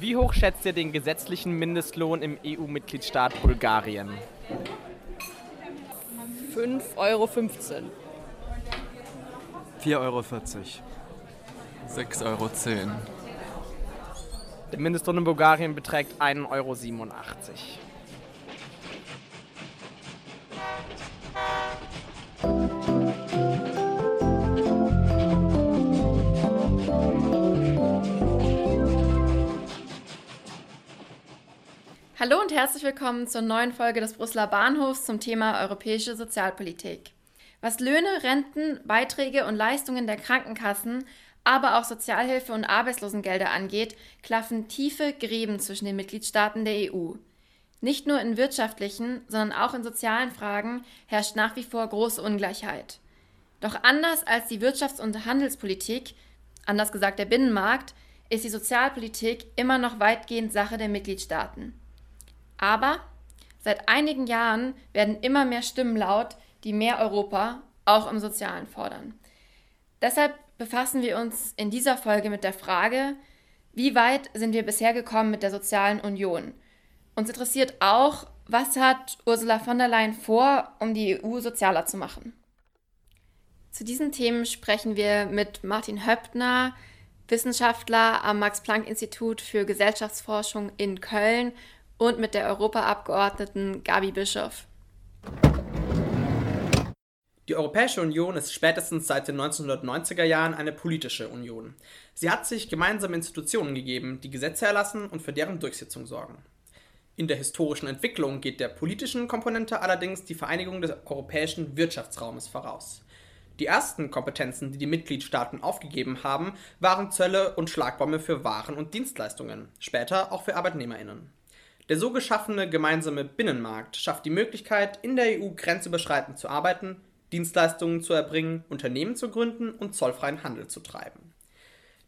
Wie hoch schätzt ihr den gesetzlichen Mindestlohn im EU-Mitgliedstaat Bulgarien? 5,15 Euro. 4,40 Euro. 6,10 Euro. Der Mindestlohn in Bulgarien beträgt 1,87 Euro. Hallo und herzlich willkommen zur neuen Folge des Brüsseler Bahnhofs zum Thema europäische Sozialpolitik. Was Löhne, Renten, Beiträge und Leistungen der Krankenkassen, aber auch Sozialhilfe und Arbeitslosengelder angeht, klaffen tiefe Gräben zwischen den Mitgliedstaaten der EU. Nicht nur in wirtschaftlichen, sondern auch in sozialen Fragen herrscht nach wie vor große Ungleichheit. Doch anders als die Wirtschafts- und Handelspolitik, anders gesagt der Binnenmarkt, ist die Sozialpolitik immer noch weitgehend Sache der Mitgliedstaaten. Aber seit einigen Jahren werden immer mehr Stimmen laut, die mehr Europa auch im Sozialen fordern. Deshalb befassen wir uns in dieser Folge mit der Frage, wie weit sind wir bisher gekommen mit der sozialen Union? Uns interessiert auch, was hat Ursula von der Leyen vor, um die EU sozialer zu machen? Zu diesen Themen sprechen wir mit Martin Höppner, Wissenschaftler am Max-Planck-Institut für Gesellschaftsforschung in Köln und mit der Europaabgeordneten Gabi Bischoff. Die Europäische Union ist spätestens seit den 1990er Jahren eine politische Union. Sie hat sich gemeinsame Institutionen gegeben, die Gesetze erlassen und für deren Durchsetzung sorgen. In der historischen Entwicklung geht der politischen Komponente allerdings die Vereinigung des europäischen Wirtschaftsraumes voraus. Die ersten Kompetenzen, die die Mitgliedstaaten aufgegeben haben, waren Zölle und Schlagbäume für Waren und Dienstleistungen, später auch für Arbeitnehmerinnen. Der so geschaffene gemeinsame Binnenmarkt schafft die Möglichkeit, in der EU grenzüberschreitend zu arbeiten, Dienstleistungen zu erbringen, Unternehmen zu gründen und zollfreien Handel zu treiben.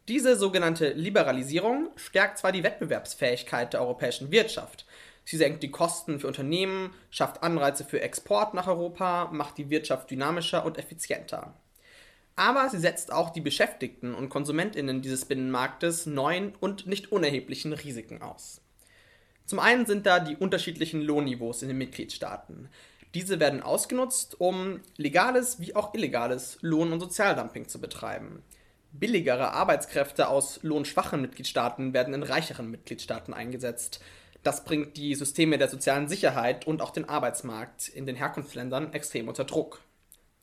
Diese sogenannte Liberalisierung stärkt zwar die Wettbewerbsfähigkeit der europäischen Wirtschaft, sie senkt die Kosten für Unternehmen, schafft Anreize für Export nach Europa, macht die Wirtschaft dynamischer und effizienter. Aber sie setzt auch die Beschäftigten und Konsumentinnen dieses Binnenmarktes neuen und nicht unerheblichen Risiken aus. Zum einen sind da die unterschiedlichen Lohnniveaus in den Mitgliedstaaten. Diese werden ausgenutzt, um legales wie auch illegales Lohn- und Sozialdumping zu betreiben. Billigere Arbeitskräfte aus lohnschwachen Mitgliedstaaten werden in reicheren Mitgliedstaaten eingesetzt. Das bringt die Systeme der sozialen Sicherheit und auch den Arbeitsmarkt in den Herkunftsländern extrem unter Druck.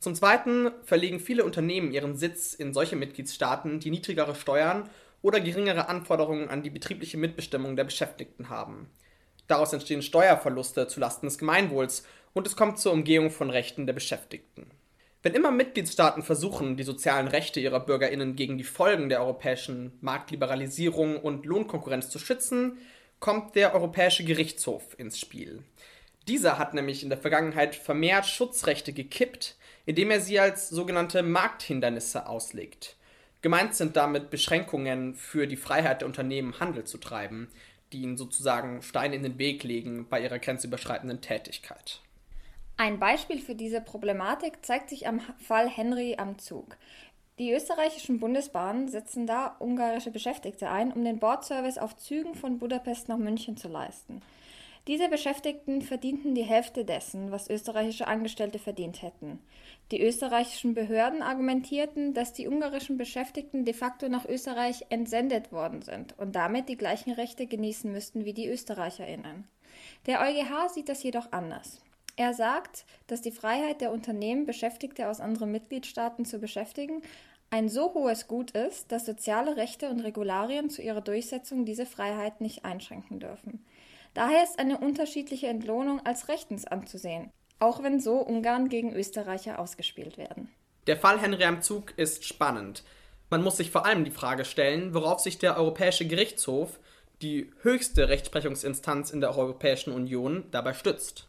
Zum Zweiten verlegen viele Unternehmen ihren Sitz in solche Mitgliedstaaten, die niedrigere Steuern oder geringere Anforderungen an die betriebliche Mitbestimmung der Beschäftigten haben. Daraus entstehen Steuerverluste zulasten des Gemeinwohls und es kommt zur Umgehung von Rechten der Beschäftigten. Wenn immer Mitgliedstaaten versuchen, die sozialen Rechte ihrer Bürgerinnen gegen die Folgen der europäischen Marktliberalisierung und Lohnkonkurrenz zu schützen, kommt der Europäische Gerichtshof ins Spiel. Dieser hat nämlich in der Vergangenheit vermehrt Schutzrechte gekippt, indem er sie als sogenannte Markthindernisse auslegt. Gemeint sind damit Beschränkungen für die Freiheit der Unternehmen, Handel zu treiben, die ihnen sozusagen Steine in den Weg legen bei ihrer grenzüberschreitenden Tätigkeit. Ein Beispiel für diese Problematik zeigt sich am Fall Henry am Zug. Die österreichischen Bundesbahnen setzen da ungarische Beschäftigte ein, um den Bordservice auf Zügen von Budapest nach München zu leisten. Diese Beschäftigten verdienten die Hälfte dessen, was österreichische Angestellte verdient hätten. Die österreichischen Behörden argumentierten, dass die ungarischen Beschäftigten de facto nach Österreich entsendet worden sind und damit die gleichen Rechte genießen müssten wie die Österreicherinnen. Der EuGH sieht das jedoch anders. Er sagt, dass die Freiheit der Unternehmen, Beschäftigte aus anderen Mitgliedstaaten zu beschäftigen, ein so hohes Gut ist, dass soziale Rechte und Regularien zu ihrer Durchsetzung diese Freiheit nicht einschränken dürfen. Daher ist eine unterschiedliche Entlohnung als rechtens anzusehen, auch wenn so Ungarn gegen Österreicher ausgespielt werden. Der Fall Henry am Zug ist spannend. Man muss sich vor allem die Frage stellen, worauf sich der Europäische Gerichtshof, die höchste Rechtsprechungsinstanz in der Europäischen Union, dabei stützt.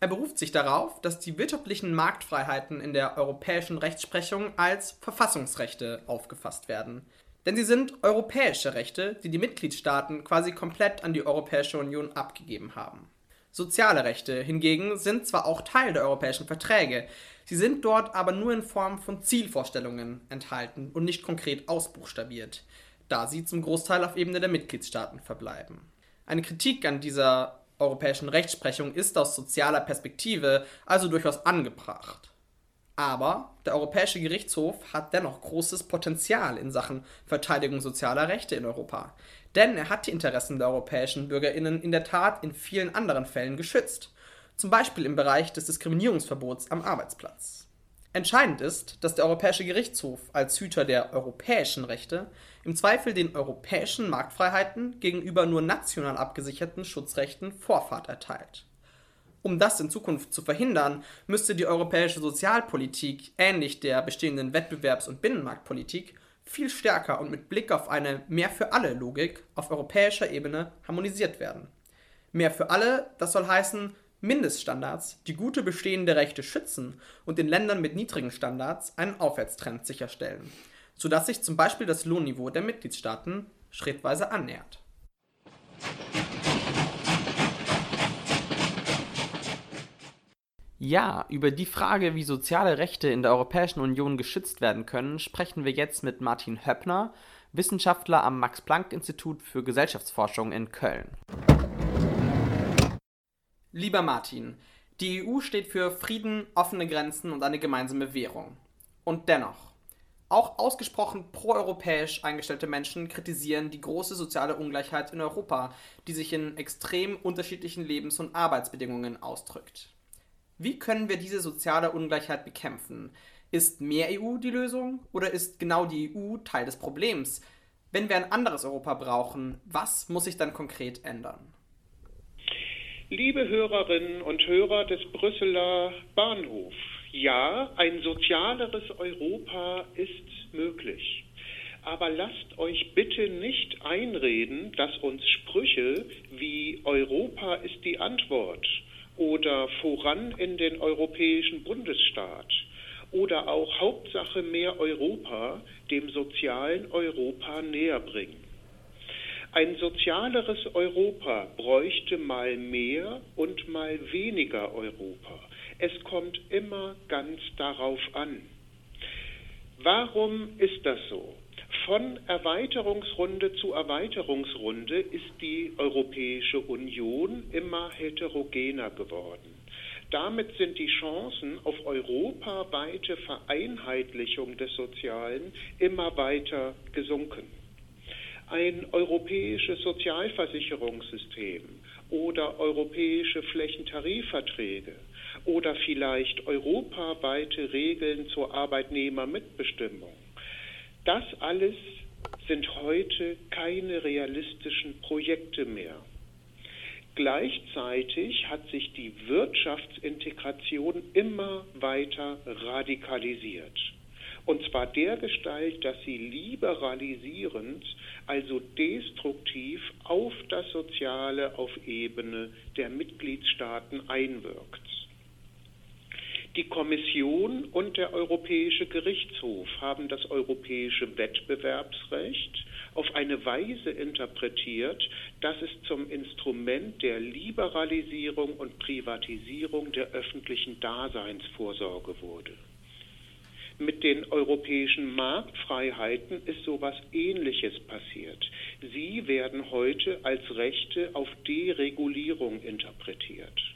Er beruft sich darauf, dass die wirtschaftlichen Marktfreiheiten in der europäischen Rechtsprechung als Verfassungsrechte aufgefasst werden. Denn sie sind europäische Rechte, die die Mitgliedstaaten quasi komplett an die Europäische Union abgegeben haben. Soziale Rechte hingegen sind zwar auch Teil der europäischen Verträge, sie sind dort aber nur in Form von Zielvorstellungen enthalten und nicht konkret ausbuchstabiert. da sie zum Großteil auf Ebene der Mitgliedstaaten verbleiben. Eine Kritik an dieser europäischen Rechtsprechung ist aus sozialer Perspektive also durchaus angebracht. Aber der Europäische Gerichtshof hat dennoch großes Potenzial in Sachen Verteidigung sozialer Rechte in Europa. Denn er hat die Interessen der europäischen Bürgerinnen in der Tat in vielen anderen Fällen geschützt. Zum Beispiel im Bereich des Diskriminierungsverbots am Arbeitsplatz. Entscheidend ist, dass der Europäische Gerichtshof als Hüter der europäischen Rechte im Zweifel den europäischen Marktfreiheiten gegenüber nur national abgesicherten Schutzrechten Vorfahrt erteilt. Um das in Zukunft zu verhindern, müsste die europäische Sozialpolitik, ähnlich der bestehenden Wettbewerbs- und Binnenmarktpolitik, viel stärker und mit Blick auf eine Mehr für alle Logik auf europäischer Ebene harmonisiert werden. Mehr für alle, das soll heißen Mindeststandards, die gute bestehende Rechte schützen und in Ländern mit niedrigen Standards einen Aufwärtstrend sicherstellen, sodass sich zum Beispiel das Lohnniveau der Mitgliedstaaten schrittweise annähert. Ja, über die Frage, wie soziale Rechte in der Europäischen Union geschützt werden können, sprechen wir jetzt mit Martin Höppner, Wissenschaftler am Max-Planck-Institut für Gesellschaftsforschung in Köln. Lieber Martin, die EU steht für Frieden, offene Grenzen und eine gemeinsame Währung. Und dennoch, auch ausgesprochen proeuropäisch eingestellte Menschen kritisieren die große soziale Ungleichheit in Europa, die sich in extrem unterschiedlichen Lebens- und Arbeitsbedingungen ausdrückt. Wie können wir diese soziale Ungleichheit bekämpfen? Ist mehr EU die Lösung oder ist genau die EU Teil des Problems? Wenn wir ein anderes Europa brauchen, was muss sich dann konkret ändern? Liebe Hörerinnen und Hörer des Brüsseler Bahnhofs, ja, ein sozialeres Europa ist möglich. Aber lasst euch bitte nicht einreden, dass uns Sprüche wie Europa ist die Antwort oder voran in den europäischen Bundesstaat oder auch Hauptsache mehr Europa dem sozialen Europa näher bringen. Ein sozialeres Europa bräuchte mal mehr und mal weniger Europa. Es kommt immer ganz darauf an. Warum ist das so? Von Erweiterungsrunde zu Erweiterungsrunde ist die Europäische Union immer heterogener geworden. Damit sind die Chancen auf europaweite Vereinheitlichung des Sozialen immer weiter gesunken. Ein europäisches Sozialversicherungssystem oder europäische Flächentarifverträge oder vielleicht europaweite Regeln zur Arbeitnehmermitbestimmung das alles sind heute keine realistischen Projekte mehr. Gleichzeitig hat sich die Wirtschaftsintegration immer weiter radikalisiert. Und zwar der Gestalt, dass sie liberalisierend, also destruktiv auf das Soziale auf Ebene der Mitgliedstaaten einwirkt. Die Kommission und der Europäische Gerichtshof haben das europäische Wettbewerbsrecht auf eine Weise interpretiert, dass es zum Instrument der Liberalisierung und Privatisierung der öffentlichen Daseinsvorsorge wurde. Mit den europäischen Marktfreiheiten ist sowas Ähnliches passiert. Sie werden heute als Rechte auf Deregulierung interpretiert.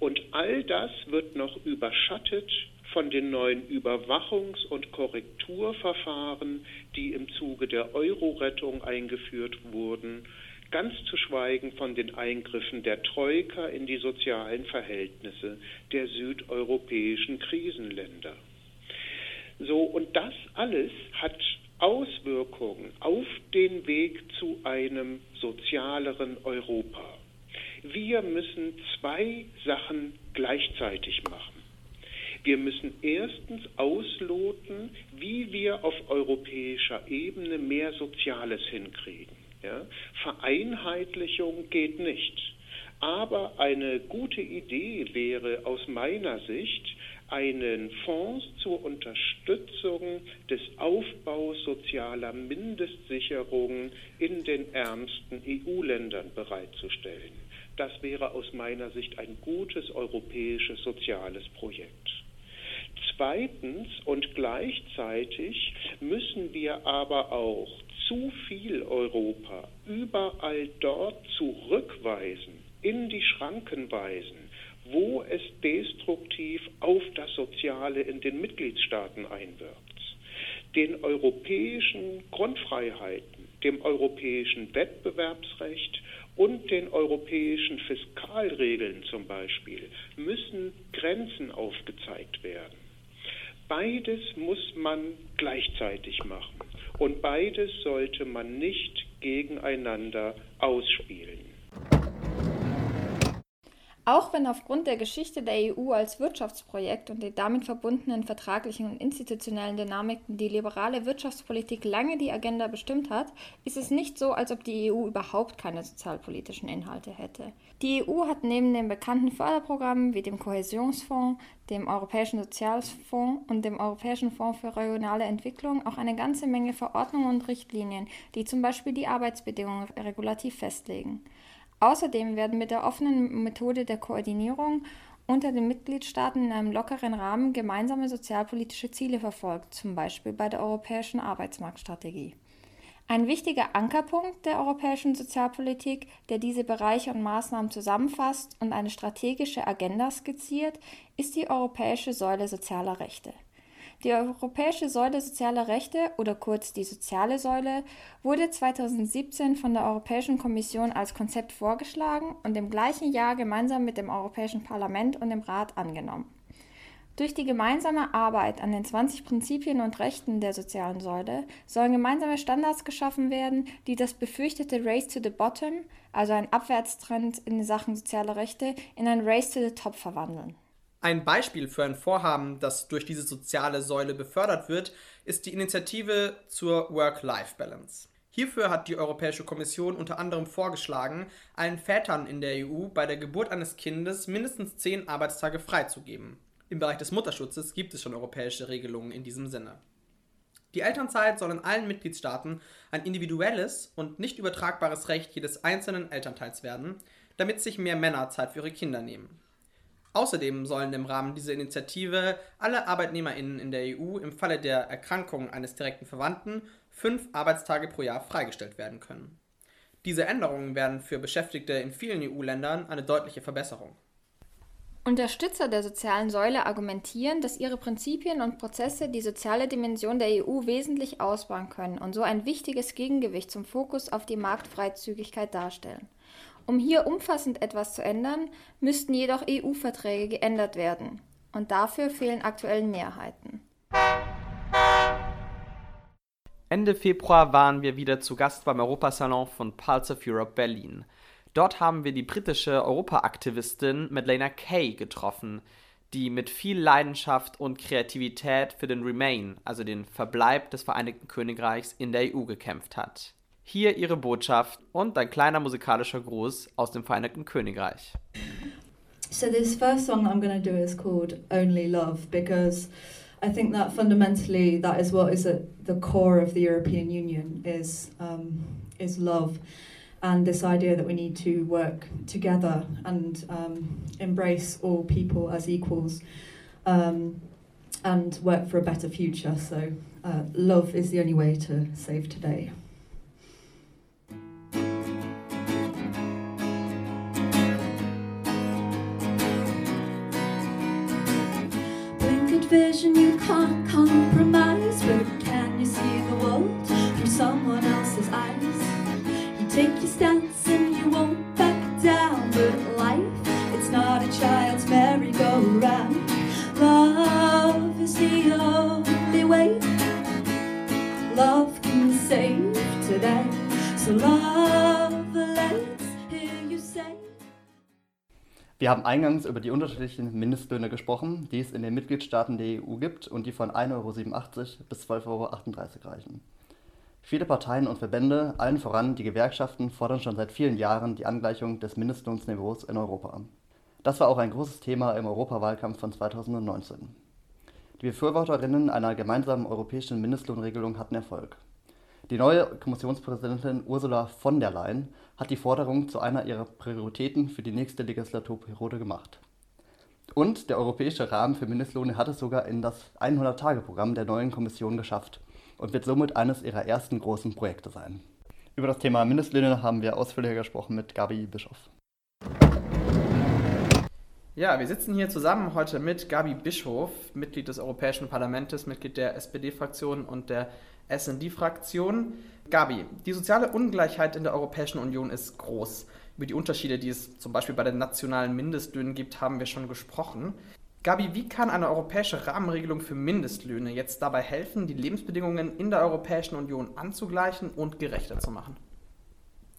Und all das wird noch überschattet von den neuen Überwachungs- und Korrekturverfahren, die im Zuge der Euro-Rettung eingeführt wurden, ganz zu schweigen von den Eingriffen der Troika in die sozialen Verhältnisse der südeuropäischen Krisenländer. So, und das alles hat Auswirkungen auf den Weg zu einem sozialeren Europa. Wir müssen zwei Sachen gleichzeitig machen. Wir müssen erstens ausloten, wie wir auf europäischer Ebene mehr Soziales hinkriegen. Ja? Vereinheitlichung geht nicht. Aber eine gute Idee wäre aus meiner Sicht, einen Fonds zur Unterstützung des Aufbaus sozialer Mindestsicherungen in den ärmsten EU-Ländern bereitzustellen. Das wäre aus meiner Sicht ein gutes europäisches soziales Projekt. Zweitens und gleichzeitig müssen wir aber auch zu viel Europa überall dort zurückweisen, in die Schranken weisen, wo es destruktiv auf das Soziale in den Mitgliedstaaten einwirkt. Den europäischen Grundfreiheiten, dem europäischen Wettbewerbsrecht und den europäischen Fiskalregeln zum Beispiel müssen Grenzen aufgezeigt werden. Beides muss man gleichzeitig machen und beides sollte man nicht gegeneinander ausspielen. Auch wenn aufgrund der Geschichte der EU als Wirtschaftsprojekt und den damit verbundenen vertraglichen und institutionellen Dynamiken die liberale Wirtschaftspolitik lange die Agenda bestimmt hat, ist es nicht so, als ob die EU überhaupt keine sozialpolitischen Inhalte hätte. Die EU hat neben den bekannten Förderprogrammen wie dem Kohäsionsfonds, dem Europäischen Sozialfonds und dem Europäischen Fonds für regionale Entwicklung auch eine ganze Menge Verordnungen und Richtlinien, die zum Beispiel die Arbeitsbedingungen regulativ festlegen. Außerdem werden mit der offenen Methode der Koordinierung unter den Mitgliedstaaten in einem lockeren Rahmen gemeinsame sozialpolitische Ziele verfolgt, zum Beispiel bei der europäischen Arbeitsmarktstrategie. Ein wichtiger Ankerpunkt der europäischen Sozialpolitik, der diese Bereiche und Maßnahmen zusammenfasst und eine strategische Agenda skizziert, ist die Europäische Säule sozialer Rechte. Die Europäische Säule sozialer Rechte oder kurz die Soziale Säule wurde 2017 von der Europäischen Kommission als Konzept vorgeschlagen und im gleichen Jahr gemeinsam mit dem Europäischen Parlament und dem Rat angenommen. Durch die gemeinsame Arbeit an den 20 Prinzipien und Rechten der sozialen Säule sollen gemeinsame Standards geschaffen werden, die das befürchtete Race to the Bottom, also ein Abwärtstrend in Sachen soziale Rechte, in ein Race to the Top verwandeln. Ein Beispiel für ein Vorhaben, das durch diese soziale Säule befördert wird, ist die Initiative zur Work-Life-Balance. Hierfür hat die Europäische Kommission unter anderem vorgeschlagen, allen Vätern in der EU bei der Geburt eines Kindes mindestens zehn Arbeitstage freizugeben. Im Bereich des Mutterschutzes gibt es schon europäische Regelungen in diesem Sinne. Die Elternzeit soll in allen Mitgliedstaaten ein individuelles und nicht übertragbares Recht jedes einzelnen Elternteils werden, damit sich mehr Männer Zeit für ihre Kinder nehmen. Außerdem sollen im Rahmen dieser Initiative alle ArbeitnehmerInnen in der EU im Falle der Erkrankung eines direkten Verwandten fünf Arbeitstage pro Jahr freigestellt werden können. Diese Änderungen werden für Beschäftigte in vielen EU-Ländern eine deutliche Verbesserung. Unterstützer der sozialen Säule argumentieren, dass ihre Prinzipien und Prozesse die soziale Dimension der EU wesentlich ausbauen können und so ein wichtiges Gegengewicht zum Fokus auf die Marktfreizügigkeit darstellen. Um hier umfassend etwas zu ändern, müssten jedoch EU-Verträge geändert werden. Und dafür fehlen aktuell Mehrheiten. Ende Februar waren wir wieder zu Gast beim Europasalon von Pulse of Europe Berlin. Dort haben wir die britische Europaaktivistin Madeleine Kay getroffen, die mit viel Leidenschaft und Kreativität für den Remain, also den Verbleib des Vereinigten Königreichs in der EU gekämpft hat. Hier ihre Botschaft und ein kleiner musikalischer Gruß aus dem Vereinigten Königreich. So this first song that I'm going to do is called Only Love because I think that fundamentally that is what is at the core of the European Union is um, is love and this idea that we need to work together and um, embrace all people as equals um, and work for a better future. So uh, love is the only way to save today. Vision you can't compromise. But can you see the world through someone else's eyes? You take your stance and you won't back down. But life, it's not a child's merry-go-round. Love is the only way. Love can save today. So love, Wir haben eingangs über die unterschiedlichen Mindestlöhne gesprochen, die es in den Mitgliedstaaten der EU gibt und die von 1,87 Euro bis 12,38 Euro reichen. Viele Parteien und Verbände, allen voran die Gewerkschaften, fordern schon seit vielen Jahren die Angleichung des Mindestlohnsniveaus in Europa. Das war auch ein großes Thema im Europawahlkampf von 2019. Die Befürworterinnen einer gemeinsamen europäischen Mindestlohnregelung hatten Erfolg. Die neue Kommissionspräsidentin Ursula von der Leyen hat die Forderung zu einer ihrer Prioritäten für die nächste Legislaturperiode gemacht. Und der europäische Rahmen für Mindestlohne hat es sogar in das 100-Tage-Programm der neuen Kommission geschafft. und wird somit eines ihrer ersten großen Projekte sein. Über das Thema Mindestlöhne haben wir ausführlicher gesprochen mit Gabi Bischoff. Ja, wir sitzen hier zusammen heute mit Gabi Bischof, Mitglied des Europäischen Parlaments, Mitglied der SPD-Fraktion und der SD-Fraktion. Gabi, die soziale Ungleichheit in der Europäischen Union ist groß. Über die Unterschiede, die es zum Beispiel bei den nationalen Mindestlöhnen gibt, haben wir schon gesprochen. Gabi, wie kann eine europäische Rahmenregelung für Mindestlöhne jetzt dabei helfen, die Lebensbedingungen in der Europäischen Union anzugleichen und gerechter zu machen?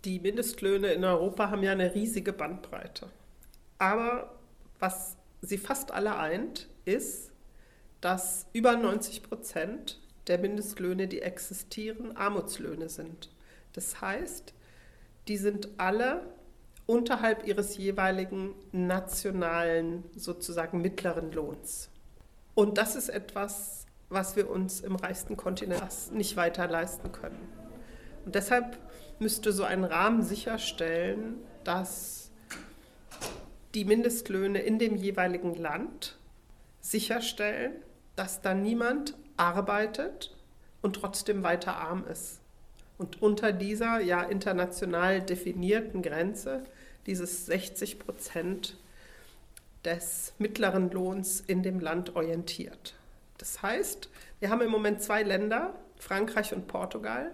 Die Mindestlöhne in Europa haben ja eine riesige Bandbreite. Aber was sie fast alle eint, ist, dass über 90 Prozent der Mindestlöhne, die existieren, Armutslöhne sind. Das heißt, die sind alle unterhalb ihres jeweiligen nationalen, sozusagen mittleren Lohns. Und das ist etwas, was wir uns im reichsten Kontinent nicht weiter leisten können. Und deshalb müsste so ein Rahmen sicherstellen, dass die Mindestlöhne in dem jeweiligen Land sicherstellen, dass da niemand arbeitet und trotzdem weiter arm ist. Und unter dieser ja international definierten Grenze, dieses 60 Prozent des mittleren Lohns in dem Land orientiert. Das heißt, wir haben im Moment zwei Länder, Frankreich und Portugal,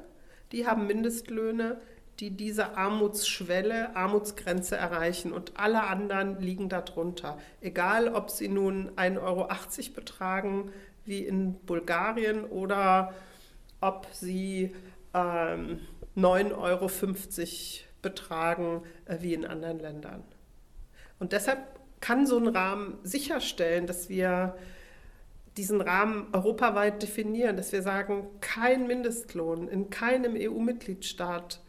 die haben Mindestlöhne, die diese Armutsschwelle, Armutsgrenze erreichen und alle anderen liegen darunter. Egal, ob sie nun 1,80 Euro betragen, wie in Bulgarien, oder ob sie ähm, 9,50 Euro betragen, äh, wie in anderen Ländern. Und deshalb kann so ein Rahmen sicherstellen, dass wir diesen Rahmen europaweit definieren, dass wir sagen, kein Mindestlohn in keinem EU-Mitgliedstaat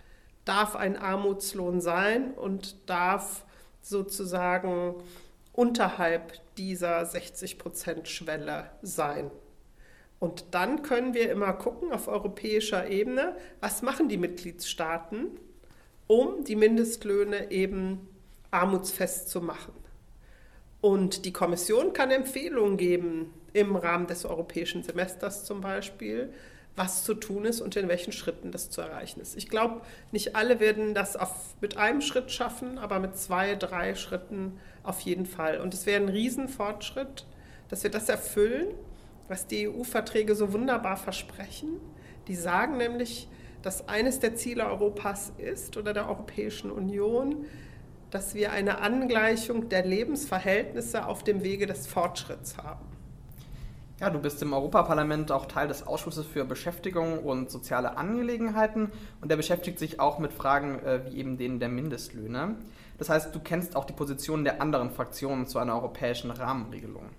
darf ein Armutslohn sein und darf sozusagen unterhalb dieser 60-Prozent-Schwelle sein. Und dann können wir immer gucken auf europäischer Ebene, was machen die Mitgliedstaaten, um die Mindestlöhne eben armutsfest zu machen. Und die Kommission kann Empfehlungen geben im Rahmen des europäischen Semesters zum Beispiel, was zu tun ist und in welchen Schritten das zu erreichen ist. Ich glaube, nicht alle werden das auf, mit einem Schritt schaffen, aber mit zwei, drei Schritten auf jeden Fall. Und es wäre ein Riesenfortschritt, dass wir das erfüllen, was die EU-Verträge so wunderbar versprechen. Die sagen nämlich, dass eines der Ziele Europas ist oder der Europäischen Union, dass wir eine Angleichung der Lebensverhältnisse auf dem Wege des Fortschritts haben. Ja, du bist im Europaparlament auch Teil des Ausschusses für Beschäftigung und soziale Angelegenheiten und der beschäftigt sich auch mit Fragen äh, wie eben denen der Mindestlöhne. Das heißt, du kennst auch die Positionen der anderen Fraktionen zu einer europäischen Rahmenregelung.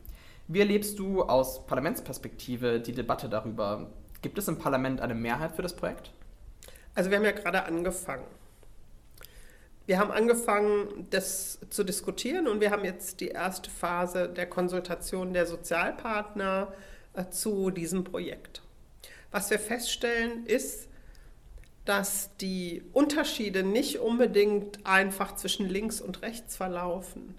Wie erlebst du aus Parlamentsperspektive die Debatte darüber? Gibt es im Parlament eine Mehrheit für das Projekt? Also wir haben ja gerade angefangen. Wir haben angefangen, das zu diskutieren und wir haben jetzt die erste Phase der Konsultation der Sozialpartner äh, zu diesem Projekt. Was wir feststellen, ist, dass die Unterschiede nicht unbedingt einfach zwischen links und rechts verlaufen,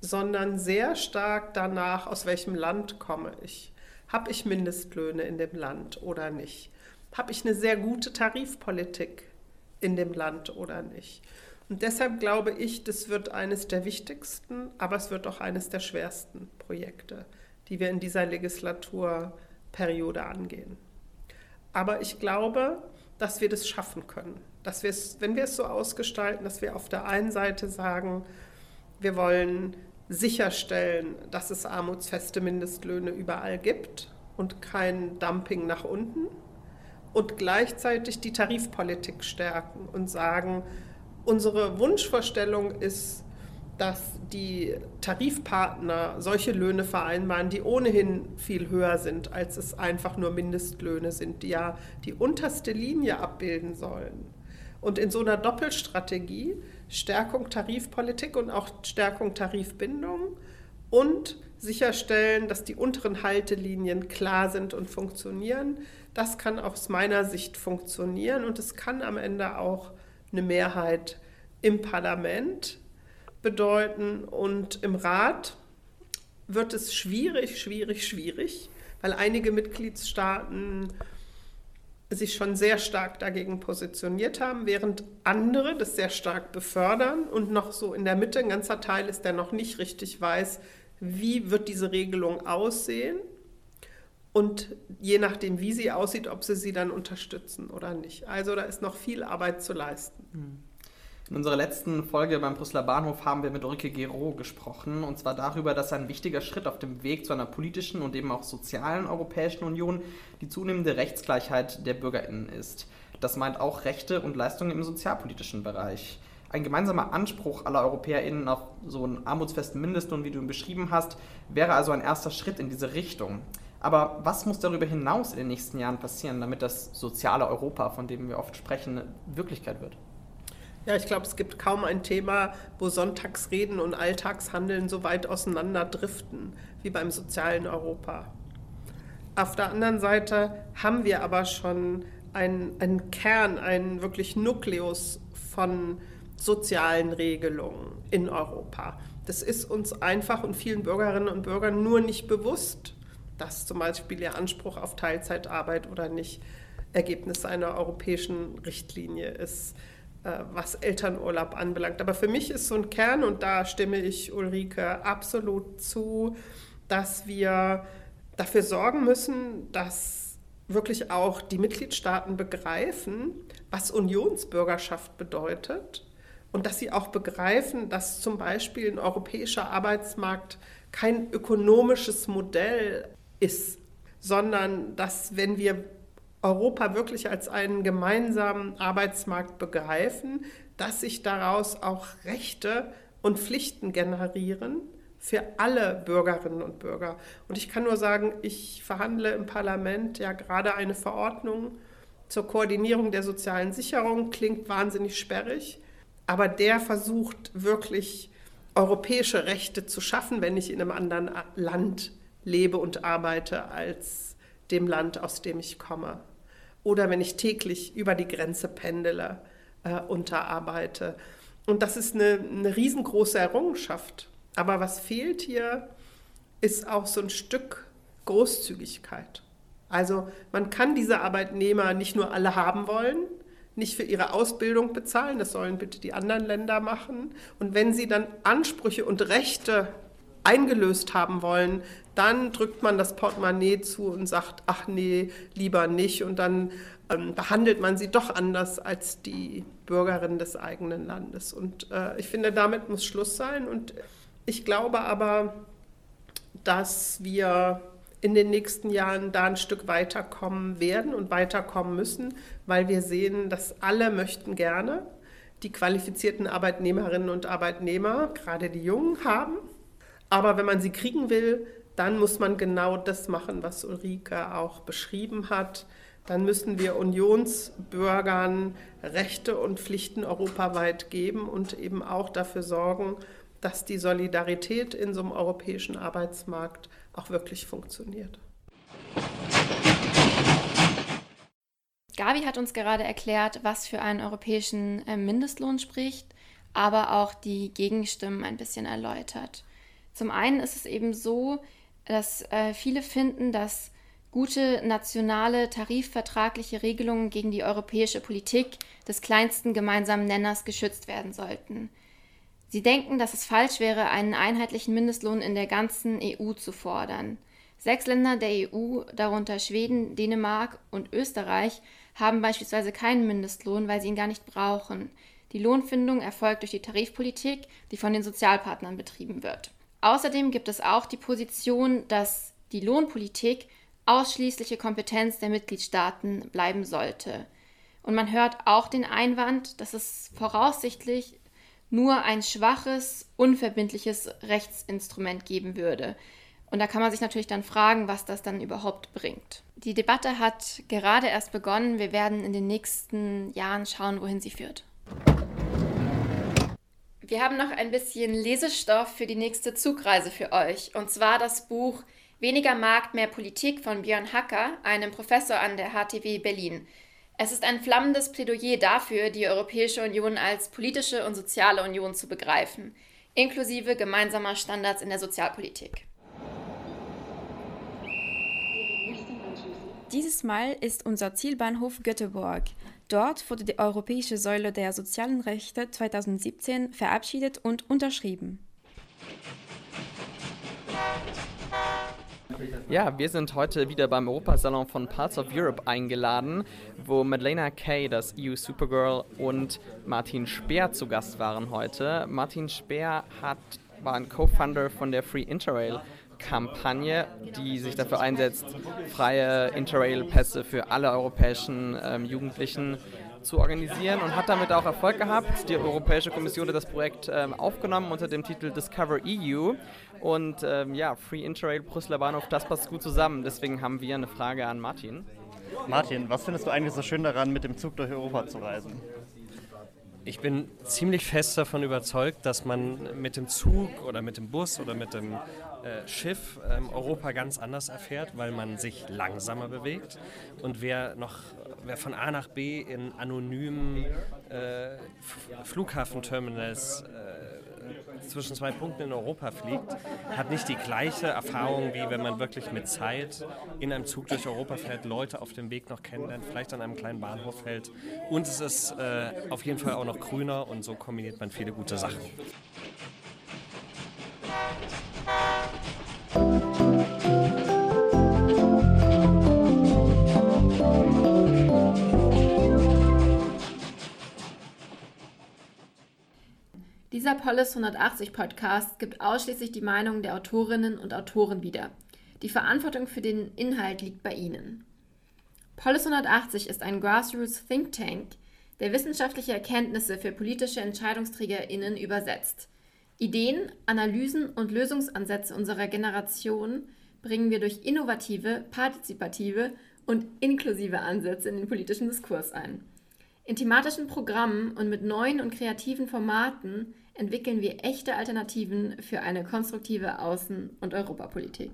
sondern sehr stark danach, aus welchem Land komme ich. Habe ich Mindestlöhne in dem Land oder nicht? Habe ich eine sehr gute Tarifpolitik in dem Land oder nicht? Und deshalb glaube ich, das wird eines der wichtigsten, aber es wird auch eines der schwersten Projekte, die wir in dieser Legislaturperiode angehen. Aber ich glaube, dass wir das schaffen können. Dass wir es, wenn wir es so ausgestalten, dass wir auf der einen Seite sagen, wir wollen sicherstellen, dass es armutsfeste Mindestlöhne überall gibt und kein Dumping nach unten und gleichzeitig die Tarifpolitik stärken und sagen, Unsere Wunschvorstellung ist, dass die Tarifpartner solche Löhne vereinbaren, die ohnehin viel höher sind, als es einfach nur Mindestlöhne sind, die ja die unterste Linie abbilden sollen. Und in so einer Doppelstrategie, Stärkung Tarifpolitik und auch Stärkung Tarifbindung und sicherstellen, dass die unteren Haltelinien klar sind und funktionieren, das kann aus meiner Sicht funktionieren und es kann am Ende auch eine Mehrheit im Parlament bedeuten und im Rat wird es schwierig, schwierig, schwierig, weil einige Mitgliedstaaten sich schon sehr stark dagegen positioniert haben, während andere das sehr stark befördern und noch so in der Mitte ein ganzer Teil ist, der noch nicht richtig weiß, wie wird diese Regelung aussehen und je nachdem, wie sie aussieht, ob sie sie dann unterstützen oder nicht. Also da ist noch viel Arbeit zu leisten. In unserer letzten Folge beim Brüsseler Bahnhof haben wir mit Ulrike Gero gesprochen, und zwar darüber, dass ein wichtiger Schritt auf dem Weg zu einer politischen und eben auch sozialen Europäischen Union die zunehmende Rechtsgleichheit der BürgerInnen ist. Das meint auch Rechte und Leistungen im sozialpolitischen Bereich. Ein gemeinsamer Anspruch aller EuropäerInnen auf so einen armutsfesten Mindestlohn, wie du ihn beschrieben hast, wäre also ein erster Schritt in diese Richtung. Aber was muss darüber hinaus in den nächsten Jahren passieren, damit das soziale Europa, von dem wir oft sprechen, Wirklichkeit wird? Ja, ich glaube, es gibt kaum ein Thema, wo Sonntagsreden und Alltagshandeln so weit auseinander driften wie beim sozialen Europa. Auf der anderen Seite haben wir aber schon einen, einen Kern, einen wirklich Nukleus von sozialen Regelungen in Europa. Das ist uns einfach und vielen Bürgerinnen und Bürgern nur nicht bewusst, dass zum Beispiel ihr Anspruch auf Teilzeitarbeit oder nicht Ergebnis einer europäischen Richtlinie ist. Äh, was Elternurlaub anbelangt. Aber für mich ist so ein Kern, und da stimme ich Ulrike absolut zu, dass wir dafür sorgen müssen, dass wirklich auch die Mitgliedstaaten begreifen, was Unionsbürgerschaft bedeutet und dass sie auch begreifen, dass zum Beispiel ein europäischer Arbeitsmarkt kein ökonomisches Modell ist, sondern dass wenn wir Europa wirklich als einen gemeinsamen Arbeitsmarkt begreifen, dass sich daraus auch Rechte und Pflichten generieren für alle Bürgerinnen und Bürger. Und ich kann nur sagen, ich verhandle im Parlament ja gerade eine Verordnung zur Koordinierung der sozialen Sicherung, klingt wahnsinnig sperrig, aber der versucht wirklich europäische Rechte zu schaffen, wenn ich in einem anderen Land lebe und arbeite als dem Land, aus dem ich komme oder wenn ich täglich über die Grenze pendele, äh, unterarbeite. Und das ist eine, eine riesengroße Errungenschaft. Aber was fehlt hier, ist auch so ein Stück Großzügigkeit. Also man kann diese Arbeitnehmer nicht nur alle haben wollen, nicht für ihre Ausbildung bezahlen, das sollen bitte die anderen Länder machen. Und wenn sie dann Ansprüche und Rechte eingelöst haben wollen, dann drückt man das Portemonnaie zu und sagt, ach nee, lieber nicht. Und dann ähm, behandelt man sie doch anders als die Bürgerin des eigenen Landes. Und äh, ich finde, damit muss Schluss sein. Und ich glaube aber, dass wir in den nächsten Jahren da ein Stück weiterkommen werden und weiterkommen müssen, weil wir sehen, dass alle möchten gerne die qualifizierten Arbeitnehmerinnen und Arbeitnehmer, gerade die Jungen, haben. Aber wenn man sie kriegen will, dann muss man genau das machen, was Ulrike auch beschrieben hat. Dann müssen wir Unionsbürgern Rechte und Pflichten europaweit geben und eben auch dafür sorgen, dass die Solidarität in so einem europäischen Arbeitsmarkt auch wirklich funktioniert. Gabi hat uns gerade erklärt, was für einen europäischen äh, Mindestlohn spricht, aber auch die Gegenstimmen ein bisschen erläutert. Zum einen ist es eben so, dass äh, viele finden, dass gute nationale tarifvertragliche Regelungen gegen die europäische Politik des kleinsten gemeinsamen Nenners geschützt werden sollten. Sie denken, dass es falsch wäre, einen einheitlichen Mindestlohn in der ganzen EU zu fordern. Sechs Länder der EU, darunter Schweden, Dänemark und Österreich, haben beispielsweise keinen Mindestlohn, weil sie ihn gar nicht brauchen. Die Lohnfindung erfolgt durch die Tarifpolitik, die von den Sozialpartnern betrieben wird. Außerdem gibt es auch die Position, dass die Lohnpolitik ausschließliche Kompetenz der Mitgliedstaaten bleiben sollte. Und man hört auch den Einwand, dass es voraussichtlich nur ein schwaches, unverbindliches Rechtsinstrument geben würde. Und da kann man sich natürlich dann fragen, was das dann überhaupt bringt. Die Debatte hat gerade erst begonnen. Wir werden in den nächsten Jahren schauen, wohin sie führt. Wir haben noch ein bisschen Lesestoff für die nächste Zugreise für euch. Und zwar das Buch Weniger Markt, mehr Politik von Björn Hacker, einem Professor an der HTW Berlin. Es ist ein flammendes Plädoyer dafür, die Europäische Union als politische und soziale Union zu begreifen, inklusive gemeinsamer Standards in der Sozialpolitik. Dieses Mal ist unser Zielbahnhof Göteborg. Dort wurde die Europäische Säule der sozialen Rechte 2017 verabschiedet und unterschrieben. Ja, wir sind heute wieder beim Europasalon von Parts of Europe eingeladen, wo Madeleine Kay, das EU Supergirl, und Martin Speer zu Gast waren heute. Martin Speer hat, war ein Co-Founder von der Free Interrail Kampagne, die sich dafür einsetzt, freie Interrail-Pässe für alle europäischen ähm, Jugendlichen zu organisieren und hat damit auch Erfolg gehabt. Die Europäische Kommission hat das Projekt ähm, aufgenommen unter dem Titel Discover EU und ähm, ja, Free Interrail Brüsseler Bahnhof, das passt gut zusammen. Deswegen haben wir eine Frage an Martin. Martin, was findest du eigentlich so schön daran, mit dem Zug durch Europa zu reisen? Ich bin ziemlich fest davon überzeugt, dass man mit dem Zug oder mit dem Bus oder mit dem äh, Schiff ähm, Europa ganz anders erfährt, weil man sich langsamer bewegt. Und wer noch, wer von A nach B in anonymen äh, Flughafenterminals äh, zwischen zwei Punkten in Europa fliegt, hat nicht die gleiche Erfahrung, wie wenn man wirklich mit Zeit in einem Zug durch Europa fährt, Leute auf dem Weg noch kennenlernt, vielleicht an einem kleinen Bahnhof hält. Und es ist äh, auf jeden Fall auch noch grüner und so kombiniert man viele gute Sachen. Polis 180 Podcast gibt ausschließlich die Meinung der Autorinnen und Autoren wieder. Die Verantwortung für den Inhalt liegt bei Ihnen. Polis 180 ist ein Grassroots Think Tank, der wissenschaftliche Erkenntnisse für politische EntscheidungsträgerInnen übersetzt. Ideen, Analysen und Lösungsansätze unserer Generation bringen wir durch innovative, partizipative und inklusive Ansätze in den politischen Diskurs ein. In thematischen Programmen und mit neuen und kreativen Formaten entwickeln wir echte Alternativen für eine konstruktive Außen- und Europapolitik.